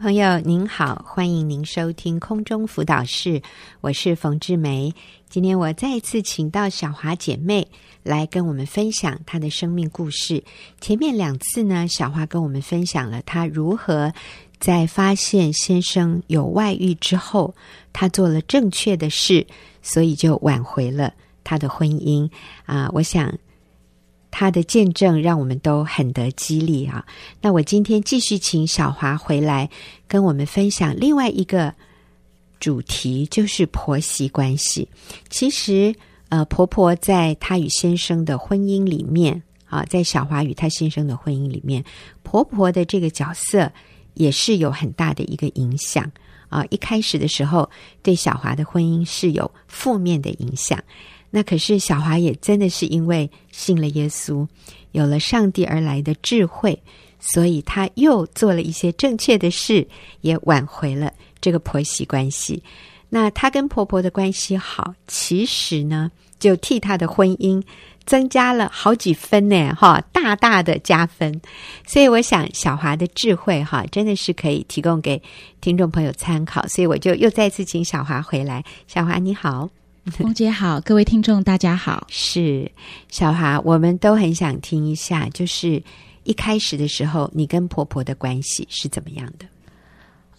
朋友您好，欢迎您收听空中辅导室，我是冯志梅。今天我再一次请到小华姐妹来跟我们分享她的生命故事。前面两次呢，小华跟我们分享了她如何在发现先生有外遇之后，她做了正确的事，所以就挽回了她的婚姻啊。我想。他的见证让我们都很得激励啊！那我今天继续请小华回来跟我们分享另外一个主题，就是婆媳关系。其实，呃，婆婆在她与先生的婚姻里面啊，在小华与她先生的婚姻里面，婆婆的这个角色也是有很大的一个影响啊。一开始的时候，对小华的婚姻是有负面的影响。那可是小华也真的是因为信了耶稣，有了上帝而来的智慧，所以他又做了一些正确的事，也挽回了这个婆媳关系。那他跟婆婆的关系好，其实呢，就替他的婚姻增加了好几分呢，哈，大大的加分。所以我想小华的智慧，哈，真的是可以提供给听众朋友参考。所以我就又再次请小华回来。小华你好。冯姐好，各位听众大家好。是小华，我们都很想听一下，就是一开始的时候，你跟婆婆的关系是怎么样的？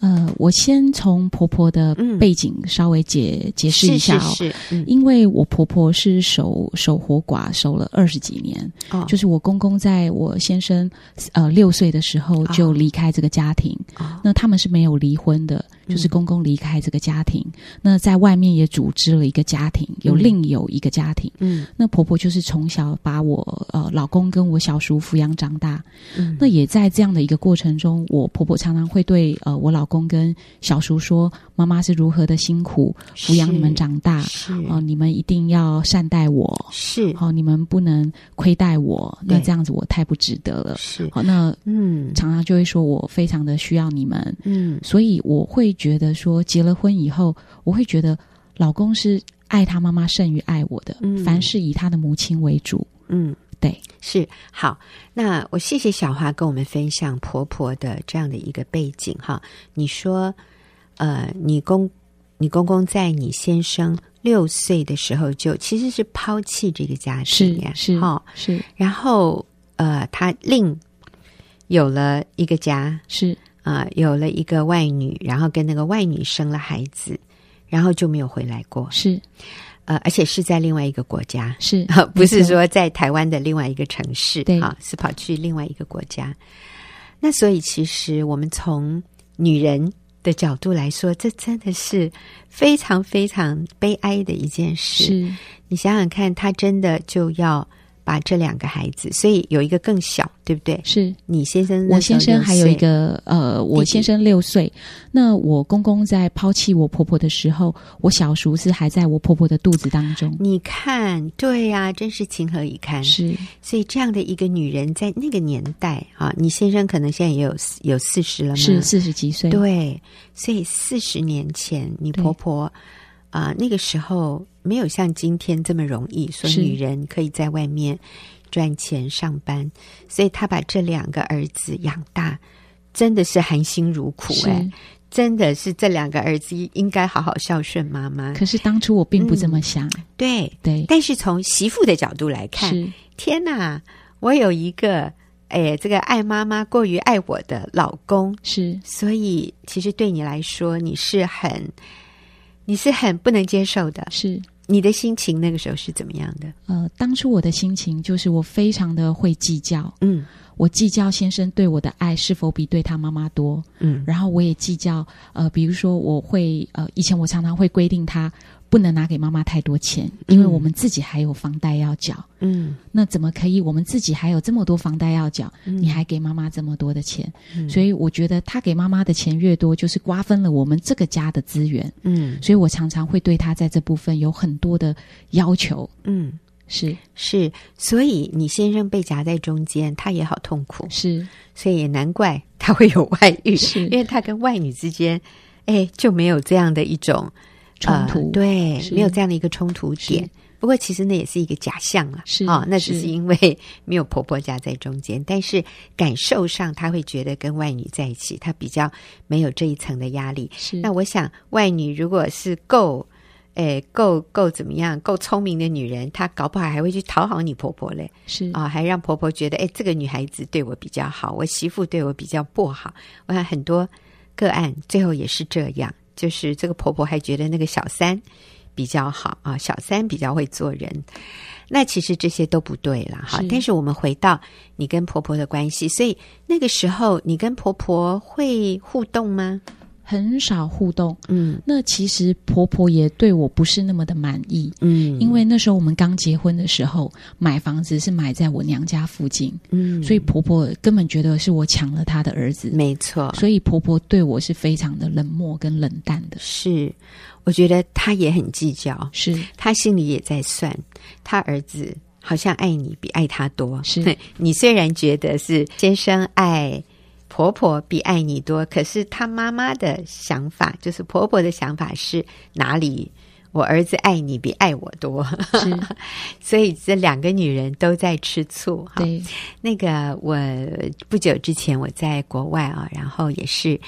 呃，我先从婆婆的背景稍微解、嗯、解释一下哦。是，是，是、嗯，因为我婆婆是守守活寡，守了二十几年。哦，就是我公公在我先生呃六岁的时候就离开这个家庭。哦，那他们是没有离婚的。就是公公离开这个家庭，嗯，那在外面也组织了一个家庭，有另有一个家庭。嗯，那婆婆就是从小把我呃老公跟我小叔抚养长大。嗯，那也在这样的一个过程中，我婆婆常常会对呃我老公跟小叔说：“妈妈是如何的辛苦抚养你们长大，是哦，呃，你们一定要善待我，是哦，你们不能亏待我。那这样子我太不值得了。是好，哦，那嗯，常常就会说我非常的需要你们。嗯，所以我会。觉得说结了婚以后，我会觉得老公是爱他妈妈胜于爱我的，嗯，凡事以他的母亲为主。嗯，对，是好。那我谢谢小华跟我们分享婆婆的这样的一个背景哈。你说，呃，你公你公公在你先生六岁的时候就其实是抛弃这个家庭呀，是哈是，是。然后呃，他另有了一个家是。啊、呃，有了一个外女，然后跟那个外女生了孩子，然后就没有回来过。是，呃，而且是在另外一个国家，是，不是说在台湾的另外一个城市，对，啊，是跑去另外一个国家。那所以，其实我们从女人的角度来说，这真的是非常非常悲哀的一件事。是，你想想看，她真的就要。把这两个孩子，所以有一个更小，对不对？是你先生，我先生还有一个呃，我先生六岁。那我公公在抛弃我婆婆的时候，我小叔是还在我婆婆的肚子当中。你看，对呀、啊，真是情何以堪。是，所以这样的一个女人，在那个年代啊，你先生可能现在也有有四十了吗？是四十几岁。对，所以四十年前，你婆婆。啊、呃，那个时候没有像今天这么容易，说女人可以在外面赚钱上班，所以她把这两个儿子养大，真的是含辛茹苦哎，真的是这两个儿子应该好好孝顺妈妈。可是当初我并不这么想，嗯、对对。但是从媳妇的角度来看，天哪，我有一个哎，这个爱妈妈过于爱我的老公，是，所以其实对你来说，你是很。你是很不能接受的，是。你的心情那个时候是怎么样的？呃，当初我的心情就是我非常的会计较，嗯，我计较先生对我的爱是否比对他妈妈多，嗯，然后我也计较，呃，比如说我会，呃，以前我常常会规定他。不能拿给妈妈太多钱，因为我们自己还有房贷要缴。嗯，那怎么可以？我们自己还有这么多房贷要缴，嗯，你还给妈妈这么多的钱？嗯，所以我觉得他给妈妈的钱越多，就是瓜分了我们这个家的资源。嗯，所以我常常会对他在这部分有很多的要求。嗯，是是，所以你先生被夹在中间，他也好痛苦。是，所以也难怪他会有外遇，是因为他跟外女之间，哎，就没有这样的一种。冲突、呃、对，没有这样的一个冲突点，不过其实那也是一个假象了，是啊、哦，那只是因为没有婆婆夹在中间，但是感受上她会觉得跟外女在一起，她比较没有这一层的压力。是，那我想外女如果是够。诶，够够怎么样？够聪明的女人，她搞不好还会去讨好你婆婆嘞。是啊、哦，还让婆婆觉得，诶，这个女孩子对我比较好，我媳妇对我比较不好。我看很多个案最后也是这样，就是这个婆婆还觉得那个小三比较好啊，小三比较会做人。那其实这些都不对了哈。但是我们回到你跟婆婆的关系，所以那个时候你跟婆婆会互动吗？很少互动，嗯，那其实婆婆也对我不是那么的满意，嗯，因为那时候我们刚结婚的时候，买房子是买在我娘家附近，嗯，所以婆婆根本觉得是我抢了她的儿子，没错，所以婆婆对我是非常的冷漠跟冷淡的。是，我觉得她也很计较，是。她心里也在算，她儿子好像爱你比爱他多，是。你虽然觉得是先生爱。婆婆比爱你多，可是她妈妈的想法就是婆婆的想法是哪里？我儿子爱你比爱我多，是，所以这两个女人都在吃醋。哈，那个我不久之前我在国外啊，然后也是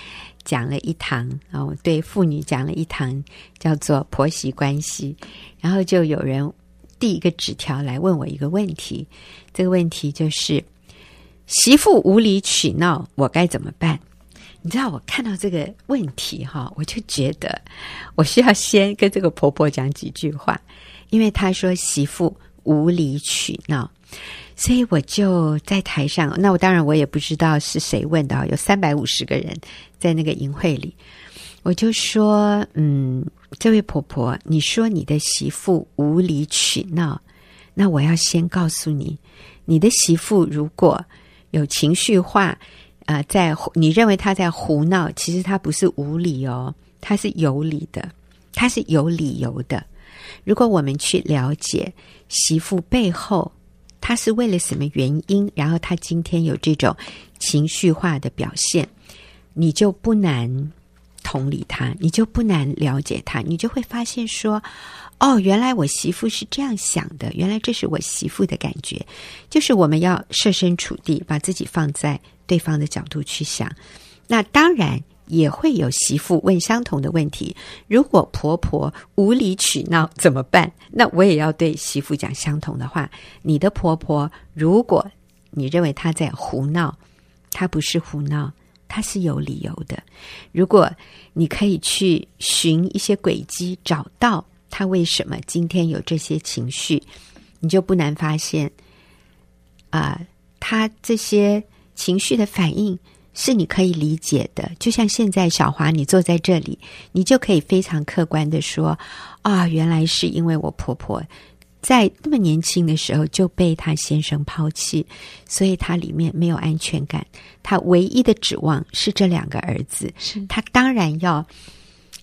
讲了一堂啊，我对妇女讲了一堂叫做婆媳关系，然后就有人递一个纸条来问我一个问题，这个问题就是。媳妇无理取闹，我该怎么办？你知道，我看到这个问题哈，我就觉得我需要先跟这个婆婆讲几句话，因为她说媳妇无理取闹，所以我就在台上。那我当然我也不知道是谁问的，有三百五十个人在那个营会里，我就说：嗯，这位婆婆，你说你的媳妇无理取闹，那我要先告诉你，你的媳妇如果有情绪化，啊、在你认为他在胡闹，其实他不是无理哦，他是有理的，他是有理由的。如果我们去了解媳妇背后，他是为了什么原因，然后他今天有这种情绪化的表现，你就不难同理他，你就不难了解他，你就会发现说。哦，原来我媳妇是这样想的。原来这是我媳妇的感觉，就是我们要设身处地，把自己放在对方的角度去想。那当然也会有媳妇问相同的问题：如果婆婆无理取闹怎么办？那我也要对媳妇讲相同的话。你的婆婆，如果你认为她在胡闹，她不是胡闹，他是有理由的。如果你可以去寻一些轨迹，找到。他为什么今天有这些情绪？你就不难发现，啊、他这些情绪的反应是你可以理解的。就像现在小华，你坐在这里，你就可以非常客观的说：啊，原来是因为我婆婆在那么年轻的时候就被她先生抛弃，所以她里面没有安全感。她唯一的指望是这两个儿子，是她当然要。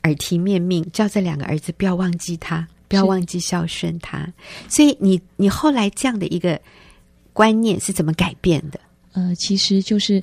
耳提面命，叫这两个儿子不要忘记他，不要忘记孝顺他。所以你，你你后来这样的一个观念是怎么改变的？呃，其实就是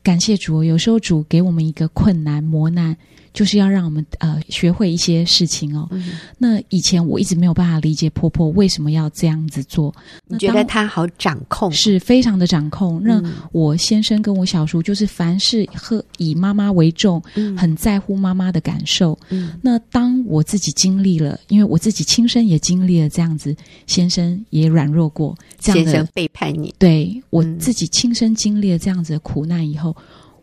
感谢主，有时候主给我们一个困难磨难。就是要让我们呃学会一些事情哦。嗯、那以前我一直没有办法理解婆婆为什么要这样子做。你觉得她好掌控？是非常的掌控。那我先生跟我小叔就是凡事和以妈妈为重，嗯、很在乎妈妈的感受。嗯、那当我自己经历了，因为我自己亲身也经历了这样子，先生也软弱过，这样的先生背叛你。对，我自己亲身经历了这样子的苦难以后。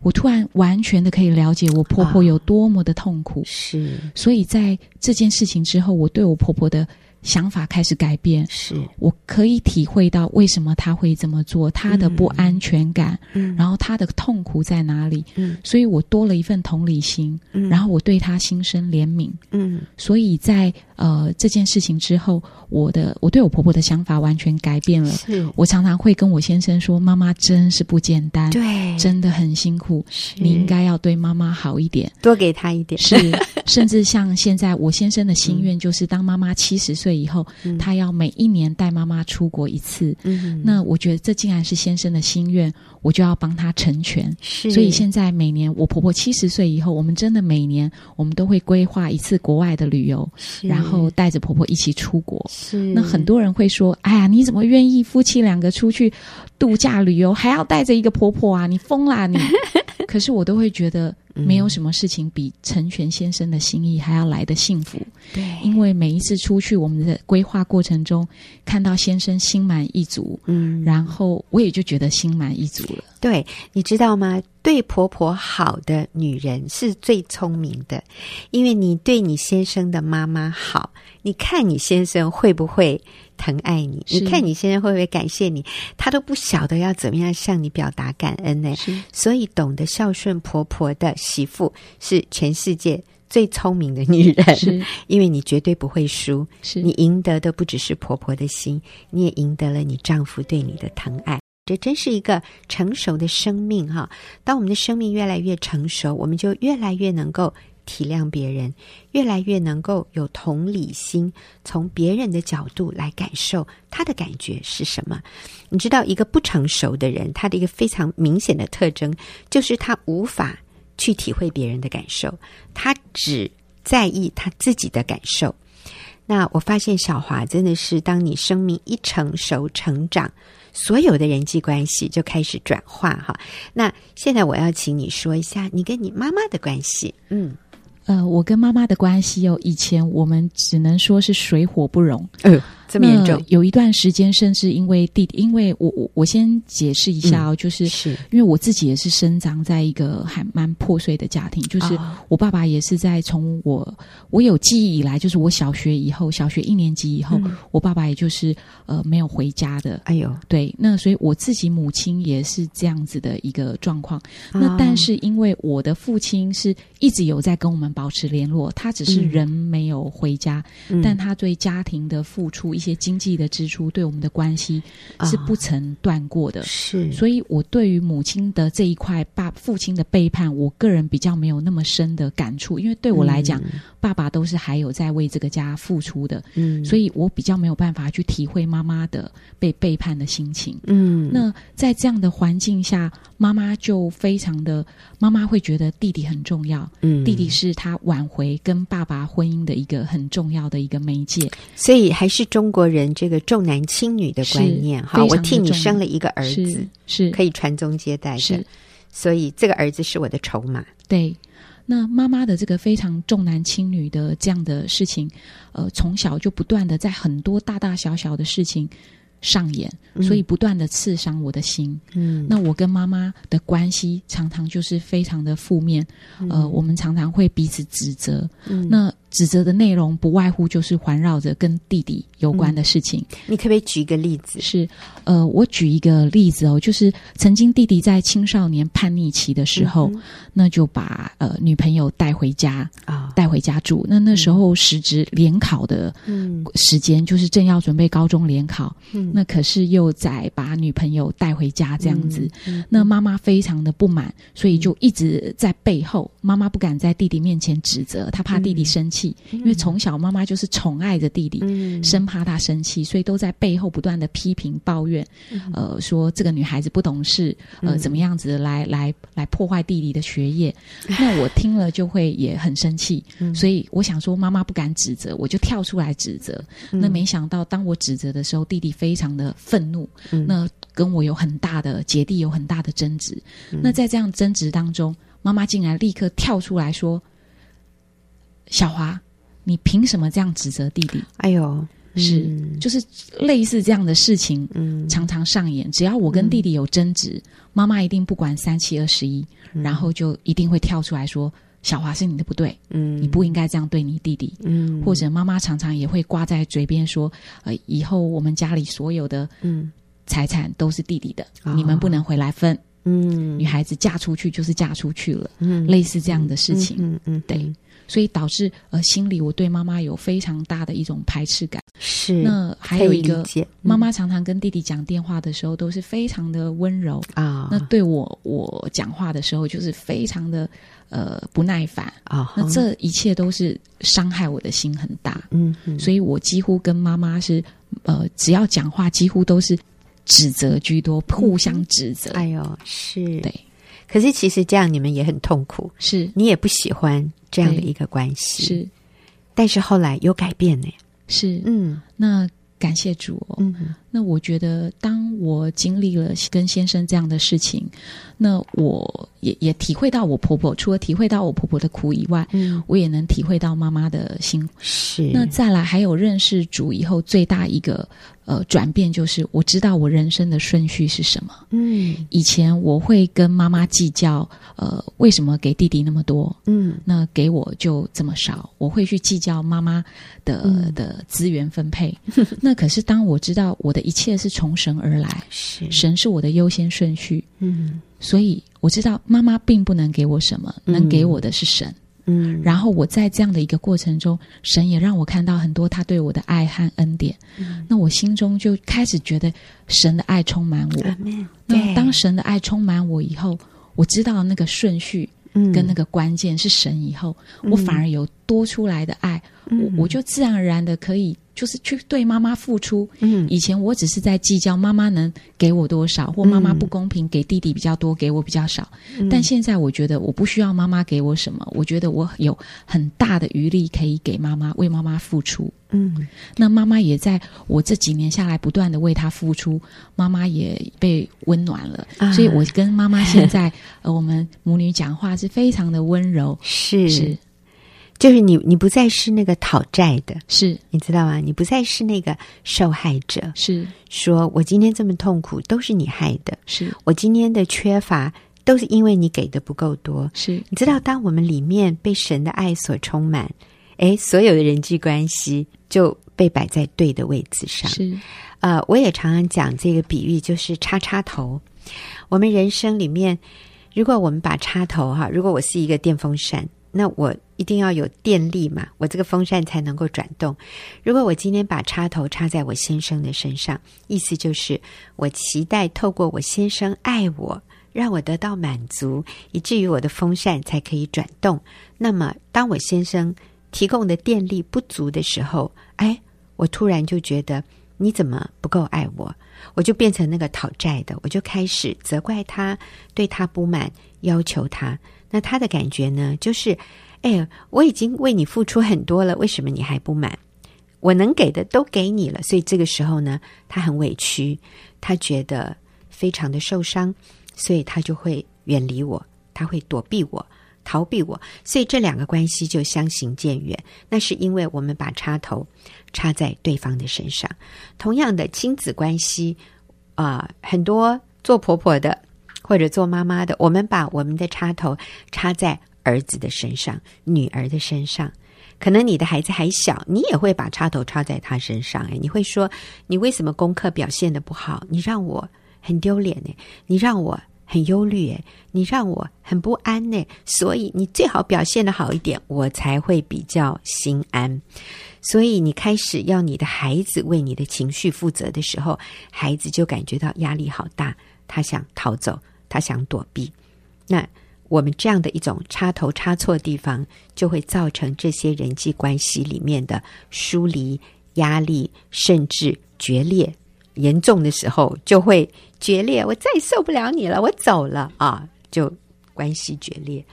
我突然完全的可以了解我婆婆有多么的痛苦，是，所以在这件事情之后，我对我婆婆的想法开始改变，是。我可以体会到为什么他会这么做，他的不安全感，嗯，然后他的痛苦在哪里，嗯，所以我多了一份同理心，嗯，然后我对他心生怜悯，嗯，所以在呃这件事情之后，我的我对我婆婆的想法完全改变了，是。我常常会跟我先生说，妈妈真是不简单，对，真的很辛苦，是。你应该要对妈妈好一点，多给她一点，是，甚至像现在我先生的心愿，就是当妈妈七十岁以后，嗯、他要每一年带妈妈出国一次。嗯，那我觉得这竟然是先生的心愿，我就要帮他成全。是，所以现在每年我婆婆七十岁以后，我们真的每年我们都会规划一次国外的旅游，然后带着婆婆一起出国。是，那很多人会说：“哎呀，你怎么愿意夫妻两个出去度假旅游，还要带着一个婆婆啊？你疯啦你！” 可是我都会觉得。没有什么事情比成全先生的心意还要来的幸福。对，因为每一次出去，我们的规划过程中，看到先生心满意足，嗯，然后我也就觉得心满意足了。对，你知道吗？对婆婆好的女人是最聪明的，因为你对你先生的妈妈好，你看你先生会不会疼爱你？你看你现在会不会感谢你？他都不晓得要怎么样向你表达感恩呢？所以懂得孝顺婆婆的媳妇是全世界最聪明的女人，是 因为你绝对不会输。是你赢得的不只是婆婆的心，你也赢得了你丈夫对你的疼爱。这真是一个成熟的生命哈！当我们的生命越来越成熟，我们就越来越能够体谅别人，越来越能够有同理心，从别人的角度来感受他的感觉是什么。你知道，一个不成熟的人，他的一个非常明显的特征就是他无法去体会别人的感受，他只在意他自己的感受。那我发现小华真的是，当你生命一成熟成长。所有的人际关系就开始转化哈。那现在我要请你说一下你跟你妈妈的关系。嗯，呃，我跟妈妈的关系哦，以前我们只能说是水火不容。这么严重，有一段时间，甚至因为弟弟，因为我我我先解释一下哦，嗯、就是。是因为我自己也是生长在一个还蛮破碎的家庭，就是我爸爸也是在从我我有记忆以来，就是我小学以后，小学一年级以后，嗯、我爸爸也就是呃没有回家的。哎呦，对，那所以我自己母亲也是这样子的一个状况。那但是因为我的父亲是一直有在跟我们保持联络，他只是人没有回家，嗯、但他对家庭的付出一。些经济的支出对我们的关系是不曾断过的，是，所以我对于母亲的这一块爸父亲的背叛，我个人比较没有那么深的感触，因为对我来讲，爸爸都是还有在为这个家付出的，嗯，所以我比较没有办法去体会妈妈的被背叛的心情，嗯，那在这样的环境下，妈妈就非常的，妈妈会觉得弟弟很重要，嗯，弟弟是他挽回跟爸爸婚姻的一个很重要的一个媒介，所以还是中国人这个重男轻女的观念哈，我替你生了一个儿子，是，可以传宗接代的，是，所以这个儿子是我的筹码。对，那妈妈的这个非常重男轻女的这样的事情，呃，从小就不断的在很多大大小小的事情上演，所以不断的刺伤我的心。嗯，那我跟妈妈的关系常常就是非常的负面，嗯、呃，我们常常会彼此指责。嗯，那。指责的内容不外乎就是环绕着跟弟弟有关的事情。嗯，你可不可以举一个例子？是，呃，我举一个例子哦，就是曾经弟弟在青少年叛逆期的时候，嗯、那就把呃女朋友带回家啊，带回家住。那那时候时值联考的时间，嗯、就是正要准备高中联考，嗯，那可是又在把女朋友带回家这样子。嗯嗯、那妈妈非常的不满，所以就一直在背后，妈妈不敢在弟弟面前指责，她怕弟弟生气。因为从小妈妈就是宠爱着弟弟，嗯、生怕他生气，所以都在背后不断的批评抱怨，嗯、呃，说这个女孩子不懂事，呃，怎么样子来来来破坏弟弟的学业。嗯、那我听了就会也很生气，嗯、所以我想说妈妈不敢指责，我就跳出来指责。嗯、那没想到当我指责的时候，弟弟非常的愤怒，嗯、那跟我有很大的姐弟有很大的争执。嗯、那在这样争执当中，妈妈竟然立刻跳出来说。小华，你凭什么这样指责弟弟？哎呦，是，嗯、就是类似这样的事情，嗯，常常上演。只要我跟弟弟有争执，妈妈、嗯、一定不管三七二十一，嗯、然后就一定会跳出来说：“小华是你的不对，嗯，你不应该这样对你弟弟。”嗯，或者妈妈常常也会挂在嘴边说：“呃，以后我们家里所有的嗯。财产都是弟弟的，嗯、你们不能回来分。”嗯，女孩子嫁出去就是嫁出去了，嗯，类似这样的事情，嗯嗯。对。所以导致呃心里我对妈妈有非常大的一种排斥感。是，那还有一个，嗯、妈妈常常跟弟弟讲电话的时候都是非常的温柔啊，那对我我讲话的时候就是非常的呃不耐烦啊，那这一切都是伤害我的心很大。嗯，所以我几乎跟妈妈是呃只要讲话几乎都是指责居多，互相指责。哎呦，是对。可是其实这样你们也很痛苦，是。你也不喜欢这样的一个关系，是。但是后来有改变呢，是。嗯，那感谢主哦。嗯，那我觉得当我经历了跟先生这样的事情，那我也也体会到我婆婆，除了体会到我婆婆的苦以外，嗯，我也能体会到妈妈的辛苦。是。那再来还有认识主以后最大一个。呃，转变就是我知道我人生的顺序是什么。嗯，以前我会跟妈妈计较，呃，为什么给弟弟那么多？嗯，那给我就这么少？我会去计较妈妈的、嗯、的资源分配。那可是当我知道我的一切是从神而来，是神是我的优先顺序。嗯，所以我知道妈妈并不能给我什么，能给我的是神。嗯，然后我在这样的一个过程中，神也让我看到很多他对我的爱和恩典。嗯，那我心中就开始觉得神的爱充满我。嗯，那当神的爱充满我以后，我知道那个顺序，跟那个关键是神以后，嗯，我反而有多出来的爱，嗯，我我就自然而然的可以。就是去对妈妈付出。嗯，以前我只是在计较妈妈能给我多少，或妈妈不公平给弟弟比较多，给我比较少。嗯，但现在我觉得我不需要妈妈给我什么，我觉得我有很大的余力可以给妈妈，为妈妈付出。嗯，那妈妈也在我这几年下来不断的为她付出，妈妈也被温暖了。啊，所以我跟妈妈现在呃，我们母女讲话是非常的温柔。是是。就是你，你不再是那个讨债的，是你知道吗？你不再是那个受害者，是说我今天这么痛苦都是你害的，是我今天的缺乏都是因为你给的不够多，是你知道，当我们里面被神的爱所充满，诶，所有的人际关系就被摆在对的位置上。是，呃，我也常常讲这个比喻，就是插插头。我们人生里面，如果我们把插头哈，如果我是一个电风扇。那我一定要有电力嘛，我这个风扇才能够转动。如果我今天把插头插在我先生的身上，意思就是我期待透过我先生爱我，让我得到满足，以至于我的风扇才可以转动。那么，当我先生提供的电力不足的时候，哎，我突然就觉得你怎么不够爱我？我就变成那个讨债的，我就开始责怪他，对他不满，要求他。那他的感觉呢？就是，哎，我已经为你付出很多了，为什么你还不满？我能给的都给你了，所以这个时候呢，他很委屈，他觉得非常的受伤，所以他就会远离我，他会躲避我，逃避我，所以这两个关系就相行渐远。那是因为我们把插头插在对方的身上。同样的亲子关系啊，很多做婆婆的。或者做妈妈的，我们把我们的插头插在儿子的身上、女儿的身上。可能你的孩子还小，你也会把插头插在他身上。诶，你会说：“你为什么功课表现得不好？你让我很丢脸呢？你让我很忧虑诶，你让我很不安呢？所以你最好表现得好一点，我才会比较心安。所以你开始要你的孩子为你的情绪负责的时候，孩子就感觉到压力好大，他想逃走。”他想躲避，那我们这样的一种插头插错地方，就会造成这些人际关系里面的疏离、压力，甚至决裂。严重的时候就会决裂，我再也受不了你了，我走了啊，就关系决裂。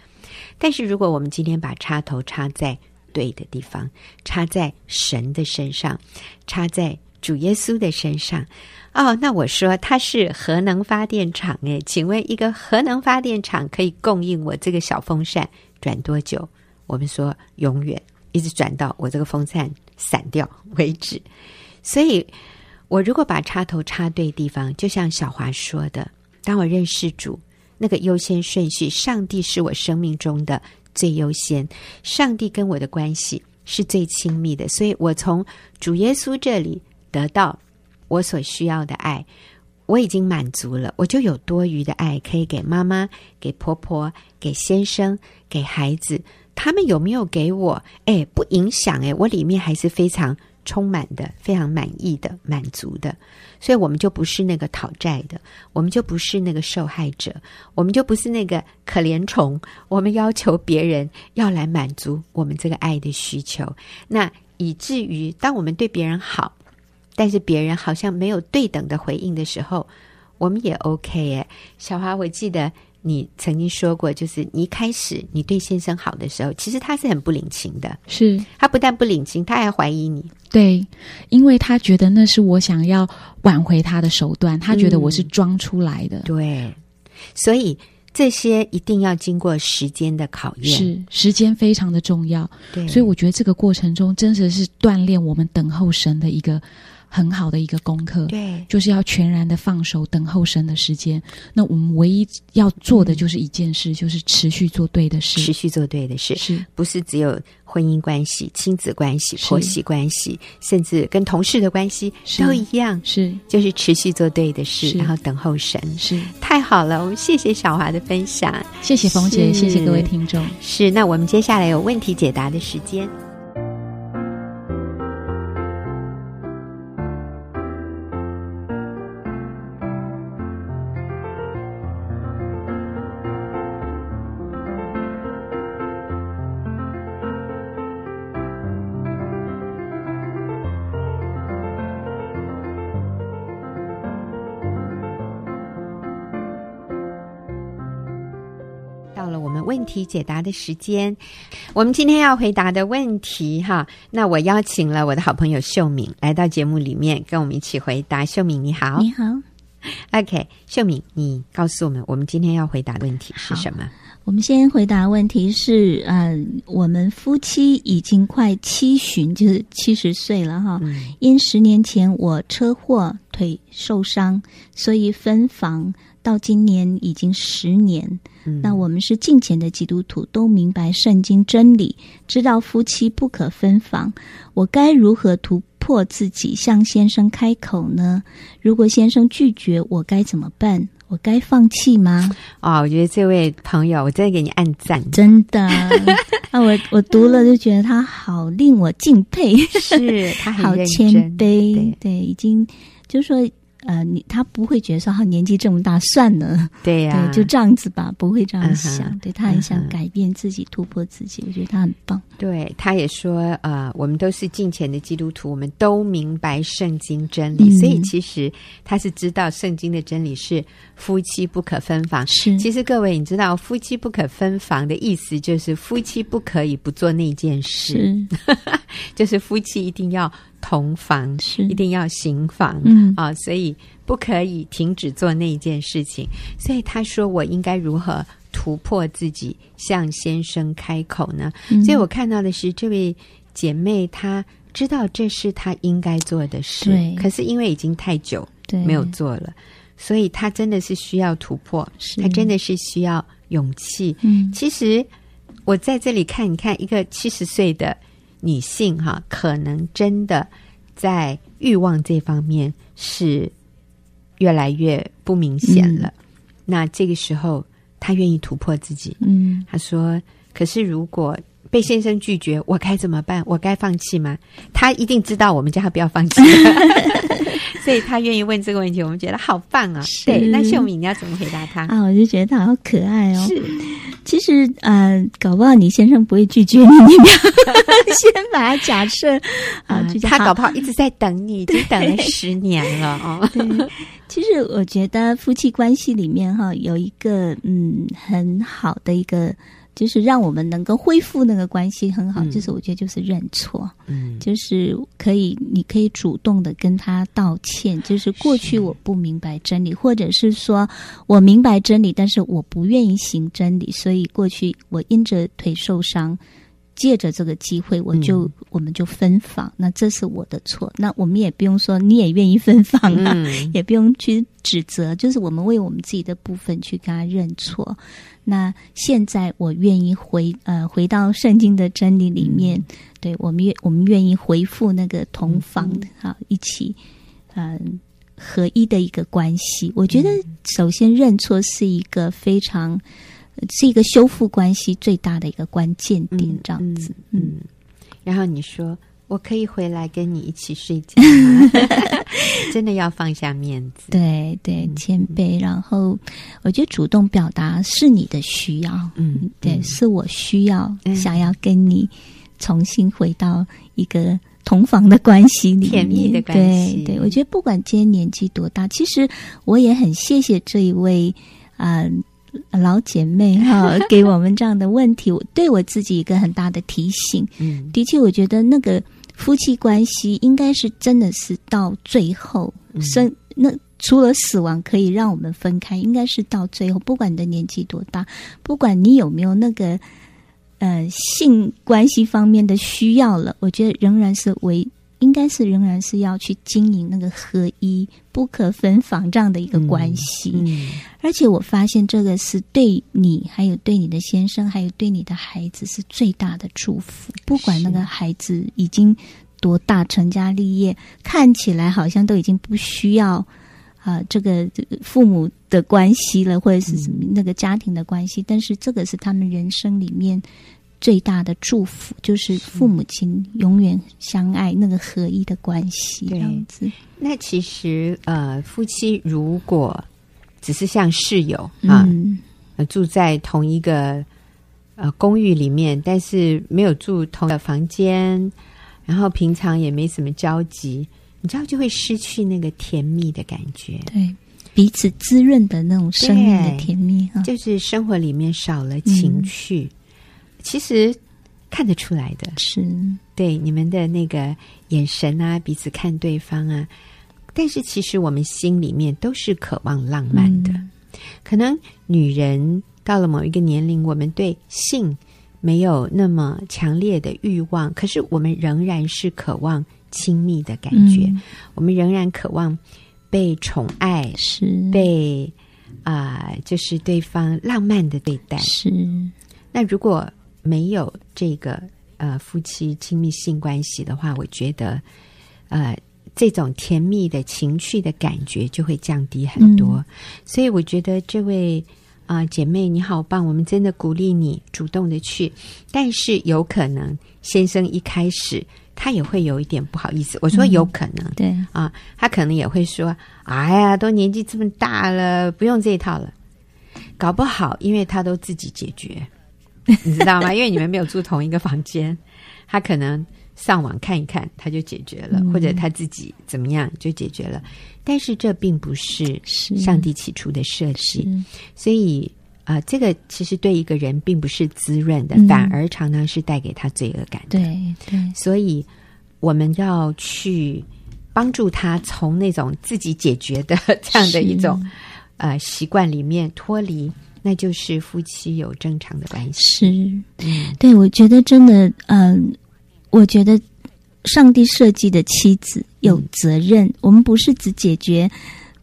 但是如果我们今天把插头插在对的地方，插在神的身上，插在主耶稣的身上。哦，那我说它是核能发电厂诶，请问一个核能发电厂可以供应我这个小风扇转多久？我们说永远，一直转到我这个风扇散掉为止。所以，我如果把插头插对地方，就像小华说的，当我认识主，那个优先顺序，上帝是我生命中的最优先，上帝跟我的关系是最亲密的，所以我从主耶稣这里得到。我所需要的爱，我已经满足了，我就有多余的爱可以给妈妈、给婆婆、给先生、给孩子。他们有没有给我？哎，不影响哎，我里面还是非常充满的，非常满意的、满足的。所以，我们就不是那个讨债的，我们就不是那个受害者，我们就不是那个可怜虫。我们要求别人要来满足我们这个爱的需求，那以至于当我们对别人好。但是别人好像没有对等的回应的时候，我们也 OK 耶。小华，我记得你曾经说过，就是你一开始你对先生好的时候，其实他是很不领情的。是他不但不领情，他还怀疑你。对，因为他觉得那是我想要挽回他的手段，他觉得我是装出来的。嗯、对，所以。这些一定要经过时间的考验，是时间非常的重要。对，所以我觉得这个过程中真的是锻炼我们等候神的一个。很好的一个功课，对，就是要全然的放手，等候神的时间。那我们唯一要做的就是一件事，嗯、就是持续做对的事，持续做对的事，是。不是只有婚姻关系、亲子关系、婆媳关系，甚至跟同事的关系都一样，是。就是持续做对的事，然后等候神，是。太好了。我们谢谢小华的分享，谢谢冯姐，谢谢各位听众。是，那我们接下来有问题解答的时间。题解答的时间，我们今天要回答的问题哈，那我邀请了我的好朋友秀敏来到节目里面，跟我们一起回答。秀敏你好，你好，OK，秀敏，你告诉我们，我们今天要回答的问题是什么？我们先回答问题是，嗯、呃，我们夫妻已经快七旬，就是七十岁了哈，嗯、因十年前我车祸腿受伤，所以分房。到今年已经十年，嗯、那我们是敬虔的基督徒，都明白圣经真理，知道夫妻不可分房。我该如何突破自己，向先生开口呢？如果先生拒绝，我该怎么办？我该放弃吗？啊、哦，我觉得这位朋友，我真的给你按赞，真的。啊，我我读了就觉得他好令我敬佩，是他很好谦卑，对，对，已经就是说。呃，你他不会觉得说，他年纪这么大，算了，对呀、啊，对，就这样子吧，不会这样想。Uh 对他很想改变自己，uh. 突破自己，我觉得他很棒。对，他也说，呃，我们都是敬虔的基督徒，我们都明白圣经真理，嗯、所以其实他是知道圣经的真理是夫妻不可分房。是，其实各位，你知道夫妻不可分房的意思，就是夫妻不可以不做那件事，是 就是夫妻一定要。同房是一定要行房，嗯啊，所以不可以停止做那一件事情。所以他说：“我应该如何突破自己，向先生开口呢？”嗯、所以我看到的是这位姐妹，她知道这是她应该做的事，对可是因为已经太久没有做了，所以她真的是需要突破，她真的是需要勇气。嗯，其实我在这里看，你看一个七十岁的。女性哈，可能真的在欲望这方面是越来越不明显了。嗯、那这个时候，她愿意突破自己。嗯，她说：“可是如果被先生拒绝，我该怎么办？我该放弃吗？”他一定知道我们叫他不要放弃，所以他愿意问这个问题。我们觉得好棒啊！是对，那秀敏你要怎么回答他？啊，我就觉得他好可爱哦。是。其实，呃，搞不好你先生不会拒绝你，你不要 先把他假设啊，嗯、他搞不好一直在等你，已经等了十年了哦。对，其实我觉得夫妻关系里面哈，有一个嗯很好的一个。就是让我们能够恢复那个关系很好，嗯、就是我觉得就是认错，嗯，就是可以，你可以主动的跟他道歉。就是过去我不明白真理，或者是说我明白真理，但是我不愿意行真理，所以过去我因着腿受伤。借着这个机会，我就、嗯、我们就分房，那这是我的错。那我们也不用说你也愿意分房啊，嗯、也不用去指责，就是我们为我们自己的部分去跟他认错。那现在我愿意回呃回到圣经的真理里面，嗯、对我们愿我们愿意回复那个同房的哈、嗯、一起嗯。呃合一的一个关系。我觉得首先认错是一个非常是一个修复关系最大的一个关键点，这样子。嗯，嗯，然后你说。我可以回来跟你一起睡觉吗？真的要放下面子。对对，谦卑，然后我觉得主动表达是你的需要。嗯，对，嗯、是我需要、嗯、想要跟你重新回到一个同房的关系里面，甜蜜的关系。对对，我觉得不管今天年纪多大，其实我也很谢谢这一位啊、呃、老姐妹哈，给我们这样的问题，我对我自己一个很大的提醒。嗯，的确，我觉得那个。夫妻关系应该是真的是到最后生，嗯、那除了死亡可以让我们分开，应该是到最后，不管你的年纪多大，不管你有没有那个呃性关系方面的需要了，我觉得仍然是为。应该是仍然是要去经营那个合一、不可分房这样的一个关系，嗯嗯、而且我发现这个是对你，还有对你的先生，还有对你的孩子是最大的祝福。不管那个孩子已经多大，成家立业，看起来好像都已经不需要啊、呃、这个这个父母的关系了，或者是什么那个家庭的关系，嗯、但是这个是他们人生里面。最大的祝福就是父母亲永远相爱，那个合一的关系这样子。那其实呃，夫妻如果只是像室友啊，嗯、住在同一个呃公寓里面，但是没有住同一个房间，然后平常也没什么交集，你知道就会失去那个甜蜜的感觉。对，彼此滋润的那种生命的甜蜜啊，就是生活里面少了情趣。嗯其实看得出来的是，对你们的那个眼神啊，彼此看对方啊。但是其实我们心里面都是渴望浪漫的。嗯、可能女人到了某一个年龄，我们对性没有那么强烈的欲望，可是我们仍然是渴望亲密的感觉。嗯、我们仍然渴望被宠爱，是被啊、呃，就是对方浪漫的对待。是那如果。没有这个呃夫妻亲密性关系的话，我觉得呃这种甜蜜的情趣的感觉就会降低很多。嗯、所以我觉得这位啊、呃、姐妹你好棒，我们真的鼓励你主动的去。但是有可能先生一开始他也会有一点不好意思。我说有可能，嗯、对啊，他可能也会说：“哎呀，都年纪这么大了，不用这一套了。”搞不好因为他都自己解决。你知道吗？因为你们没有住同一个房间，他可能上网看一看，他就解决了，嗯、或者他自己怎么样就解决了。但是这并不是上帝起初的设计，所以啊、呃，这个其实对一个人并不是滋润的，嗯、反而常常是带给他罪恶感的。对对，所以我们要去帮助他从那种自己解决的这样的一种呃习惯里面脱离。那就是夫妻有正常的关系。是，嗯、对，我觉得真的，嗯、呃，我觉得上帝设计的妻子有责任。嗯、我们不是只解决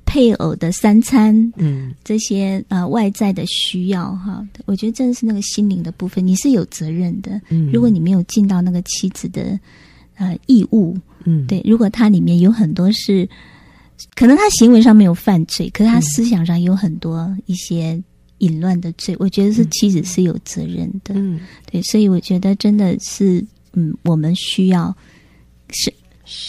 配偶的三餐，嗯，这些呃外在的需要哈。我觉得真的是那个心灵的部分，你是有责任的。嗯，如果你没有尽到那个妻子的呃义务，嗯，对，如果他里面有很多是，可能他行为上没有犯罪，可是他思想上有很多一些。淫乱的罪，我觉得是妻子是有责任的。嗯，对，所以我觉得真的是，嗯，我们需要是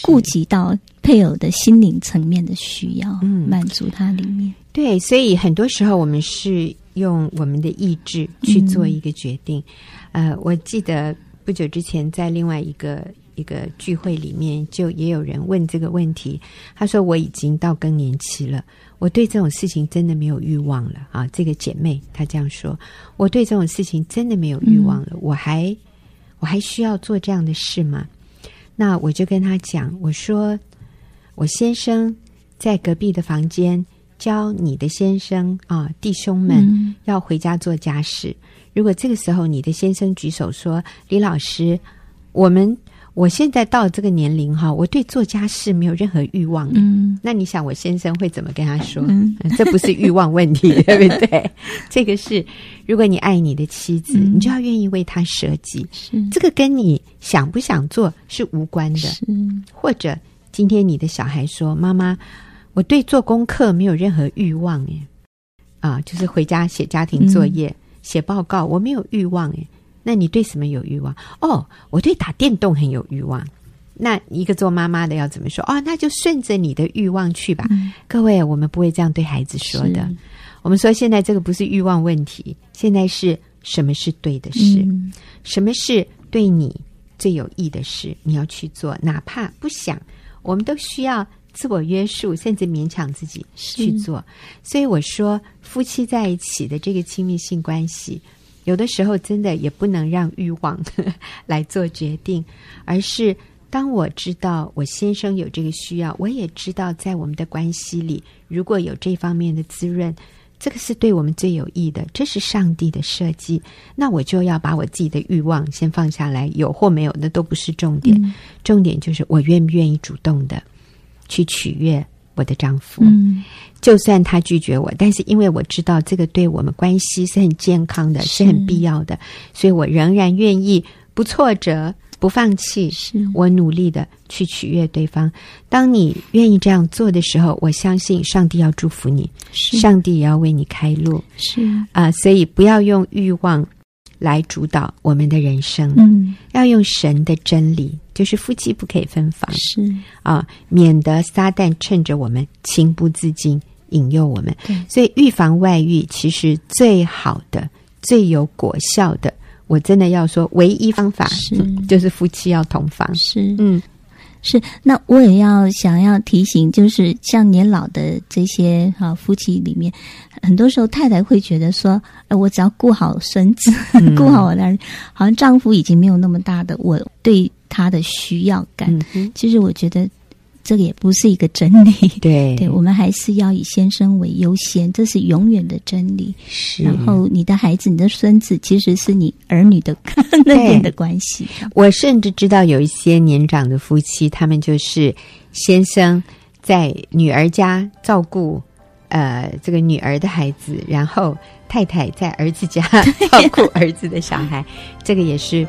顾及到配偶的心灵层面的需要，嗯，满足他里面。对，所以很多时候我们是用我们的意志去做一个决定。嗯、呃，我记得不久之前在另外一个一个聚会里面，就也有人问这个问题，他说：“我已经到更年期了。”我对这种事情真的没有欲望了啊！这个姐妹她这样说，我对这种事情真的没有欲望了。嗯、我还我还需要做这样的事吗？那我就跟她讲，我说我先生在隔壁的房间教你的先生啊，弟兄们要回家做家事。嗯、如果这个时候你的先生举手说：“李老师，我们。”我现在到了这个年龄哈，我对做家事没有任何欲望。嗯，那你想我先生会怎么跟他说？嗯，这不是欲望问题，对不对？这个是，如果你爱你的妻子，嗯、你就要愿意为他舍己。是，这个跟你想不想做是无关的。是，或者今天你的小孩说：“妈妈，我对做功课没有任何欲望哎，啊，就是回家写家庭作业、嗯、写报告，我没有欲望耶。那你对什么有欲望？哦，我对打电动很有欲望。那一个做妈妈的要怎么说？哦，那就顺着你的欲望去吧。嗯、各位，我们不会这样对孩子说的。我们说现在这个不是欲望问题，现在是什么是对的事？嗯、什么是对你最有益的事？你要去做，哪怕不想，我们都需要自我约束，甚至勉强自己去做。所以我说，夫妻在一起的这个亲密性关系。有的时候真的也不能让欲望呵 呵来做决定，而是当我知道我先生有这个需要，我也知道在我们的关系里，如果有这方面的滋润，这个是对我们最有益的，这是上帝的设计。那我就要把我自己的欲望先放下来，有或没有那都不是重点，嗯、重点就是我愿不愿意主动的去取悦我的丈夫。嗯就算他拒绝我，但是因为我知道这个对我们关系是很健康的，是，是很必要的，所以我仍然愿意不挫折、不放弃，是我努力的去取悦对方。当你愿意这样做的时候，我相信上帝要祝福你，上帝也要为你开路。是啊，呃，所以不要用欲望来主导我们的人生，嗯，要用神的真理。就是夫妻不可以分房，是啊，免得撒旦趁着我们情不自禁引诱我们。对所以预防外遇，其实最好的、最有果效的，我真的要说，唯一方法是，就是夫妻要同房。是，嗯。是，那我也要想要提醒，就是像年老的这些哈、啊、夫妻里面，很多时候太太会觉得说，呃，我只要顾好孙子，嗯、顾好我的，好像丈夫已经没有那么大的我对他的需要感。嗯、其实我觉得。这个也不是一个真理，对，对，我们还是要以先生为优先，这是永远的真理。是，然后你的孩子、你的孙子，其实是你儿女的 那边的关系。我甚至知道有一些年长的夫妻，他们就是先生在女儿家照顾呃这个女儿的孩子，然后太太在儿子家照顾儿子的小孩，这个也是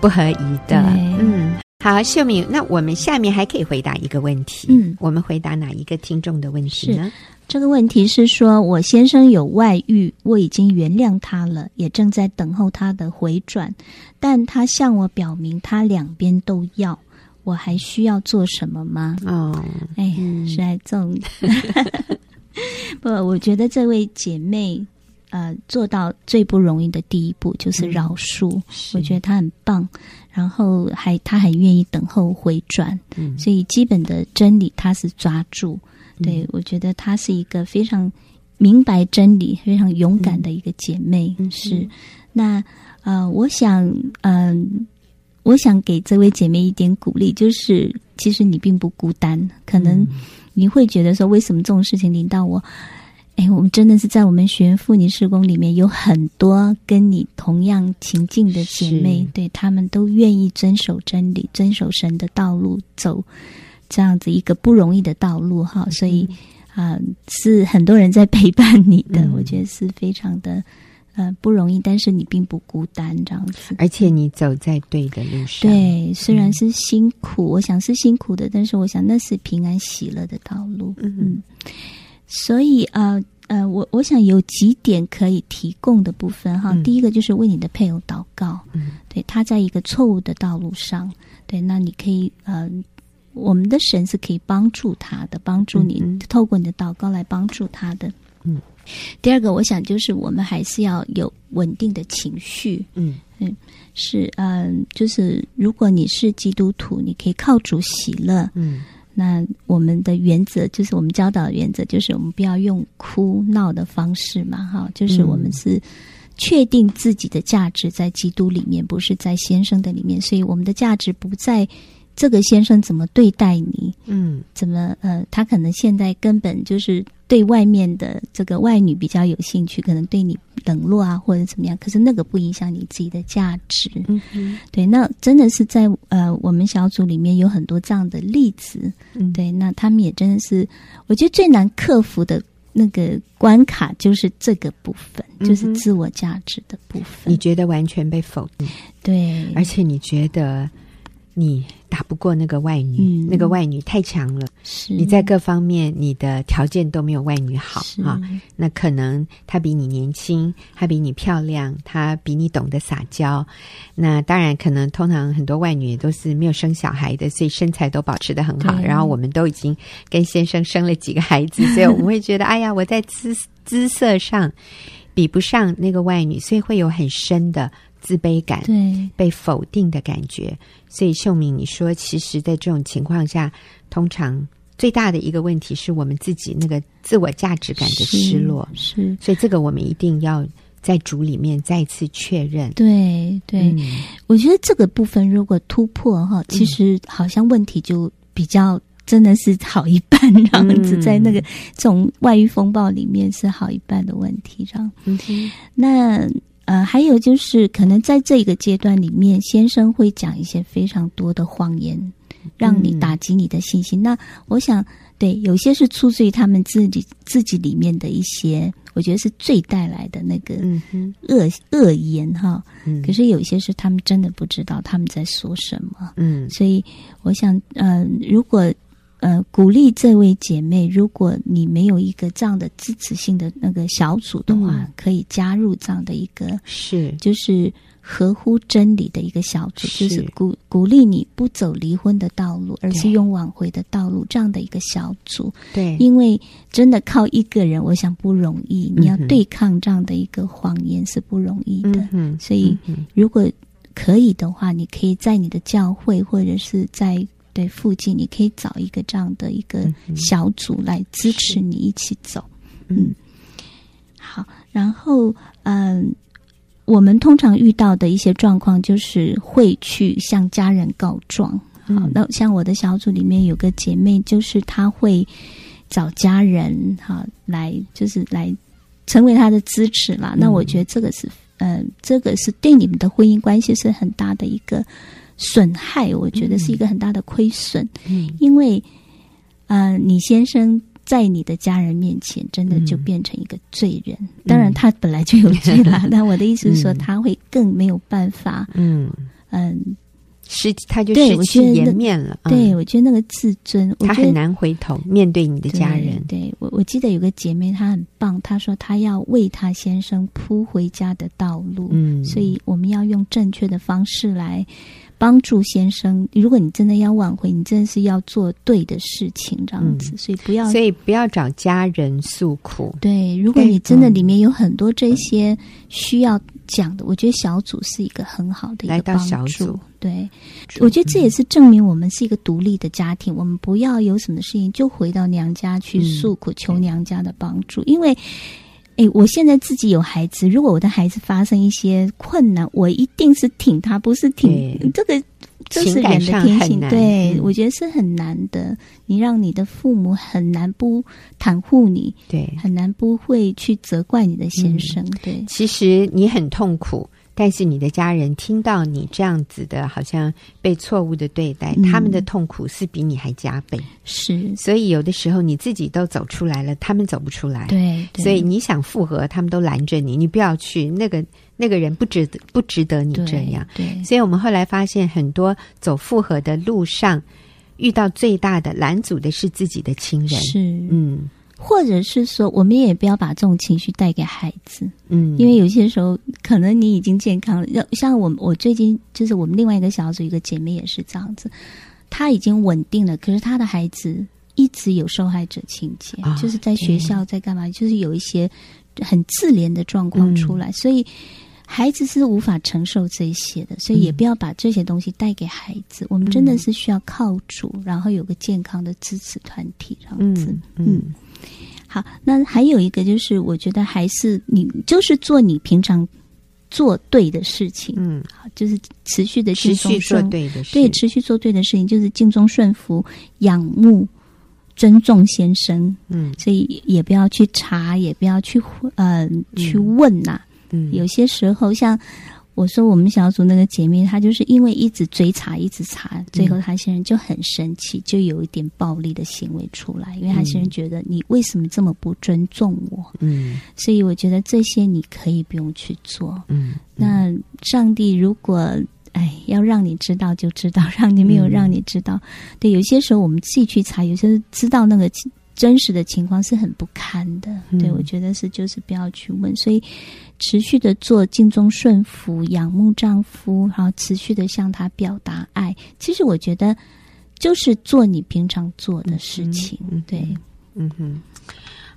不合宜的。嗯。好，秀敏，那我们下面还可以回答一个问题。嗯，我们回答哪一个听众的问题呢？这个问题是说，我先生有外遇，我已经原谅他了，也正在等候他的回转，但他向我表明他两边都要，我还需要做什么吗？哦，哎，是来这种，不，我觉得这位姐妹。呃，做到最不容易的第一步就是饶恕，嗯、我觉得他很棒，然后还他很愿意等候回转，嗯、所以基本的真理他是抓住。嗯、对，我觉得她是一个非常明白真理、非常勇敢的一个姐妹。嗯、是，那呃，我想，嗯、呃，我想给这位姐妹一点鼓励，就是其实你并不孤单，可能你会觉得说，为什么这种事情临到我？哎，我们真的是在我们学园妇女施工里面有很多跟你同样情境的姐妹，对她们都愿意遵守真理、遵守神的道路，走这样子一个不容易的道路哈。嗯、所以啊、呃，是很多人在陪伴你的，嗯、我觉得是非常的呃不容易，但是你并不孤单这样子，而且你走在对的路上。对，虽然是辛苦，嗯、我想是辛苦的，但是我想那是平安喜乐的道路。嗯。嗯所以呃呃，我我想有几点可以提供的部分哈。嗯、第一个就是为你的配偶祷告，嗯，对，他在一个错误的道路上，对，那你可以呃，我们的神是可以帮助他的，帮助你、嗯、透过你的祷告来帮助他的。嗯，第二个我想就是我们还是要有稳定的情绪，嗯。嗯，是嗯、呃，就是如果你是基督徒，你可以靠主喜乐，嗯。那我们的原则就是，我们教导的原则就是，我们不要用哭闹的方式嘛，哈，就是我们是确定自己的价值在基督里面，不是在先生的里面，所以我们的价值不在这个先生怎么对待你，嗯，怎么呃，他可能现在根本就是。对外面的这个外女比较有兴趣，可能对你冷落啊，或者怎么样。可是那个不影响你自己的价值。对，那真的是在呃，我们小组里面有很多这样的例子。嗯，对，那他们也真的是，我觉得最难克服的那个关卡就是这个部分，嗯、就是自我价值的部分。你觉得完全被否定？对，而且你觉得你打不过那个外女，嗯、那个外女太强了。是你在各方面你的条件都没有外女好啊。那可能她比你年轻，她比你漂亮，她比你懂得撒娇。那当然，可能通常很多外女都是没有生小孩的，所以身材都保持的很好。然后我们都已经跟先生生了几个孩子，所以我们会觉得，哎呀，我在姿姿色上比不上那个外女，所以会有很深的。自卑感，对，被否定的感觉。所以秀敏，你说，其实，在这种情况下，通常最大的一个问题是我们自己那个自我价值感的失落。是，是所以这个我们一定要在主里面再次确认。对对，嗯、我觉得这个部分如果突破哈，其实好像问题就比较真的是好一半，这样子在那个这种外遇风暴里面是好一半的问题，这样。嗯，那。呃，还有就是，可能在这个阶段里面，先生会讲一些非常多的谎言，让你打击你的信心。嗯、那我想，对，有些是出自于他们自己自己里面的一些，我觉得是最带来的那个恶恶、嗯、言哈。嗯、可是有些是他们真的不知道他们在说什么。嗯，所以我想，嗯、呃，如果。呃，鼓励这位姐妹，如果你没有一个这样的支持性的那个小组的话，嗯、可以加入这样的一个是，就是合乎真理的一个小组，是就是鼓鼓励你不走离婚的道路，而是用挽回的道路，这样的一个小组。对，因为真的靠一个人，我想不容易。你要对抗这样的一个谎言是不容易的。嗯哼，所以如果可以的话，你可以在你的教会或者是在。对，附近你可以找一个这样的一个小组来支持你一起走。嗯，嗯，好。然后，嗯，我们通常遇到的一些状况就是会去向家人告状。好，那像我的小组里面有个姐妹，就是她会找家人哈来，就是来成为她的支持啦。那我觉得这个是，嗯，这个是对你们的婚姻关系是很大的一个。损害，我觉得是一个很大的亏损，嗯，因为，呃，你先生在你的家人面前，真的就变成一个罪人。嗯、当然，他本来就有罪了。那、嗯、我的意思是说，他会更没有办法，嗯嗯，失他就失去颜面了。对，我觉得那个自尊，他很难回头面对你的家人。对，对我，我记得有个姐妹，她很棒，她说她要为她先生铺回家的道路。嗯，所以我们要用正确的方式来。帮助先生，如果你真的要挽回，你真的是要做对的事情，这样子，嗯、所以不要，所以不要找家人诉苦。对，如果你真的里面有很多这些需要讲的，嗯、我觉得小组是一个很好的一个帮助。小组对，我觉得这也是证明我们是一个独立的家庭，嗯、我们不要有什么事情就回到娘家去诉苦，嗯、求娘家的帮助，因为。哎，我现在自己有孩子，如果我的孩子发生一些困难，我一定是挺他，不是挺这个，这是人的天性。对，嗯、我觉得是很难的。你让你的父母很难不袒护你，对，很难不会去责怪你的先生。嗯、对，其实你很痛苦。但是你的家人听到你这样子的，好像被错误的对待，嗯、他们的痛苦是比你还加倍。是，所以有的时候你自己都走出来了，他们走不出来。对，对，所以你想复合，他们都拦着你，你不要去。那个那个人不值得，不值得你这样。对，对，所以我们后来发现，很多走复合的路上，遇到最大的拦阻的是自己的亲人。是，嗯。或者是说，我们也不要把这种情绪带给孩子，嗯，因为有些时候可能你已经健康了。要像我，我最近就是我们另外一个小组一个姐妹也是这样子，她已经稳定了，可是她的孩子一直有受害者情节，哦、就是在学校在干嘛，就是有一些很自怜的状况出来，嗯、所以。孩子是无法承受这些的，所以也不要把这些东西带给孩子。嗯、我们真的是需要靠主，然后有个健康的支持团体这样子。嗯，嗯好。那还有一个就是，我觉得还是你就是做你平常做对的事情。嗯，好，就是持续的持续做对的事，对，持续做对的事情，就是敬忠顺服、仰慕、尊重先生。嗯，所以也不要去查，也不要去呃去问呐、啊。嗯，有些时候像我说，我们小组那个姐妹，她就是因为一直追查，一直查，最后她先生就很生气，就有一点暴力的行为出来，因为她先生觉得你为什么这么不尊重我？嗯，所以我觉得这些你可以不用去做。嗯，那上帝如果哎，要让你知道就知道，让你没有让你知道。嗯、对，有些时候我们自己去查，有些时候知道那个真实的情况是很不堪的。嗯、对，我觉得是就是不要去问，所以持续的做敬重顺服、仰慕丈夫，然后持续的向他表达爱。其实我觉得就是做你平常做的事情。嗯、对，嗯哼，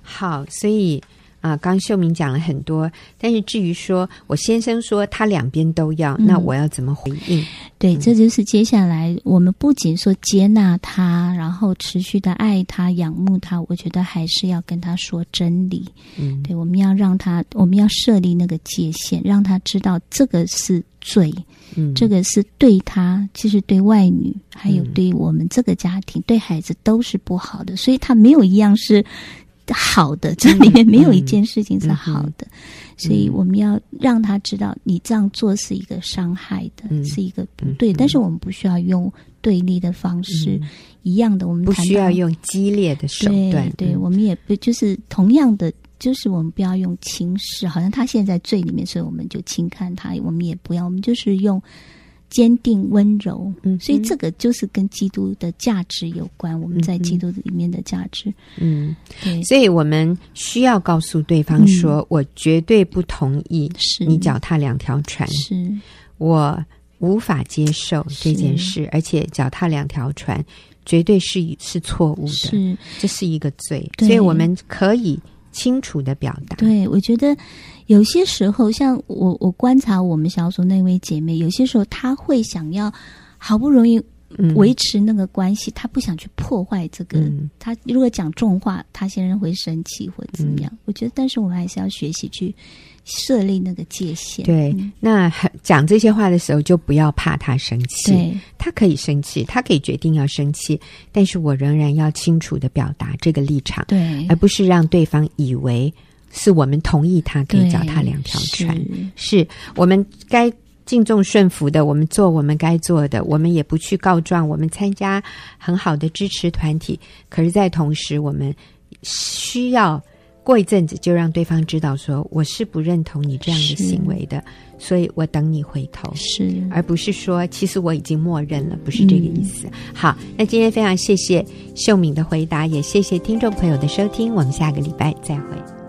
好，所以。啊，刚秀明讲了很多，但是至于说我先生说他两边都要，嗯、那我要怎么回应？对，这就是接下来我们不仅说接纳他，然后持续的爱他、仰慕他，我觉得还是要跟他说真理。嗯，对，我们要让他，我们要设立那个界限，让他知道这个是罪，嗯，这个是对他，其实对外女，还有对我们这个家庭、嗯、对孩子都是不好的，所以他没有一样是。好的，这里面没有一件事情是好的，嗯嗯、所以我们要让他知道，你这样做是一个伤害的，嗯、是一个不对。嗯、但是我们不需要用对立的方式，嗯、一样的，我们不需要用激烈的手段。对，对，我们也不就是同样的，就是我们不要用轻视，好像他现在罪里面，所以我们就轻看他。我们也不要，我们就是用。坚定温柔，嗯，所以这个就是跟基督的价值有关。我们在基督里面的价值，嗯，对，所以我们需要告诉对方说：“嗯、我绝对不同意你脚踏两条船，是。我无法接受这件事，而且脚踏两条船绝对是是错误的，是。这是一个罪。所以我们可以。”清楚的表达，对，我觉得有些时候，像我我观察我们小组那位姐妹，有些时候她会想要好不容易维持那个关系，她、嗯、不想去破坏这个。她、嗯、如果讲重话，她先生会生气或怎么样。嗯、我觉得，但是我们还是要学习去。设立那个界限。对，嗯、那讲这些话的时候，就不要怕他生气。对，他可以生气，他可以决定要生气，但是我仍然要清楚的表达这个立场，对，而不是让对方以为是我们同意他可以脚踏两条船，是，是我们该敬重顺服的，我们做我们该做的，我们也不去告状，我们参加很好的支持团体，可是，在同时，我们需要。过一阵子就让对方知道说，我是不认同你这样的行为的，所以我等你回头，是，而不是说其实我已经默认了，不是这个意思。嗯、好，那今天非常谢谢秀敏的回答，也谢谢听众朋友的收听，我们下个礼拜再会。